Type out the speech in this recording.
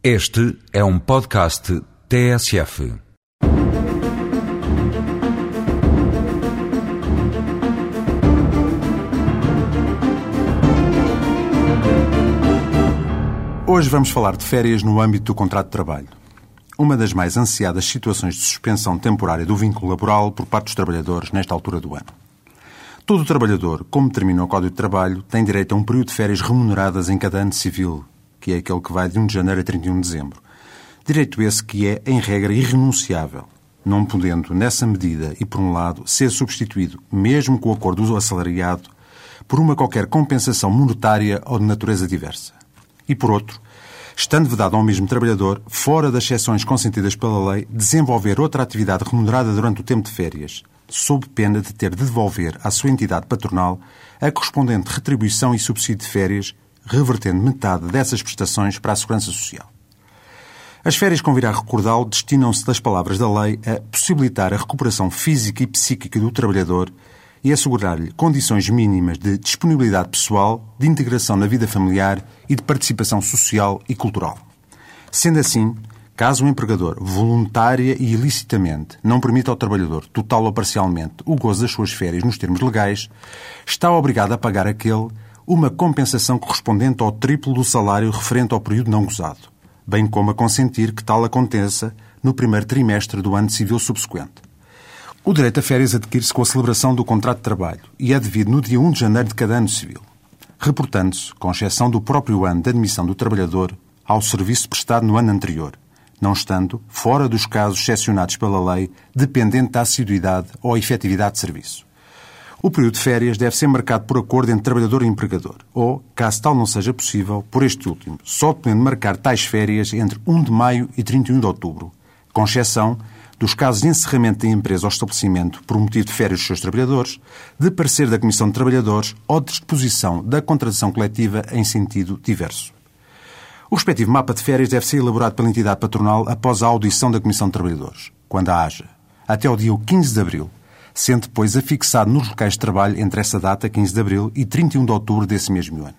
Este é um podcast TSF. Hoje vamos falar de férias no âmbito do contrato de trabalho. Uma das mais ansiadas situações de suspensão temporária do vínculo laboral por parte dos trabalhadores nesta altura do ano. Todo trabalhador, como determina o Código de Trabalho, tem direito a um período de férias remuneradas em cada ano civil, que é aquele que vai de 1 de janeiro a 31 de dezembro. Direito esse que é, em regra, irrenunciável, não podendo, nessa medida e por um lado, ser substituído, mesmo com o acordo do assalariado, por uma qualquer compensação monetária ou de natureza diversa. E por outro, estando vedado ao mesmo trabalhador, fora das exceções consentidas pela lei, desenvolver outra atividade remunerada durante o tempo de férias, sob pena de ter de devolver à sua entidade patronal a correspondente retribuição e subsídio de férias, revertendo metade dessas prestações para a Segurança Social. As férias, convirá recordá-lo, destinam-se das palavras da lei a possibilitar a recuperação física e psíquica do trabalhador e assegurar-lhe condições mínimas de disponibilidade pessoal, de integração na vida familiar e de participação social e cultural. Sendo assim, caso o empregador, voluntária e ilicitamente, não permita ao trabalhador, total ou parcialmente, o gozo das suas férias nos termos legais, está obrigado a pagar aquele uma compensação correspondente ao triplo do salário referente ao período não gozado, bem como a consentir que tal aconteça no primeiro trimestre do ano civil subsequente. O direito a férias adquire-se com a celebração do contrato de trabalho e é devido no dia 1 de janeiro de cada ano civil, reportando-se, com exceção do próprio ano de admissão do trabalhador, ao serviço prestado no ano anterior, não estando, fora dos casos excepcionados pela lei, dependente da assiduidade ou efetividade de serviço. O período de férias deve ser marcado por acordo entre trabalhador e empregador, ou, caso tal não seja possível, por este último, só podendo marcar tais férias entre 1 de maio e 31 de outubro, com exceção dos casos de encerramento da empresa ou estabelecimento por motivo de férias dos seus trabalhadores, de parecer da Comissão de Trabalhadores ou de disposição da contratação coletiva em sentido diverso. O respectivo mapa de férias deve ser elaborado pela entidade patronal após a audição da Comissão de Trabalhadores, quando a haja, até o dia 15 de abril, sendo depois afixado nos locais de trabalho entre essa data, 15 de abril, e 31 de outubro desse mesmo ano.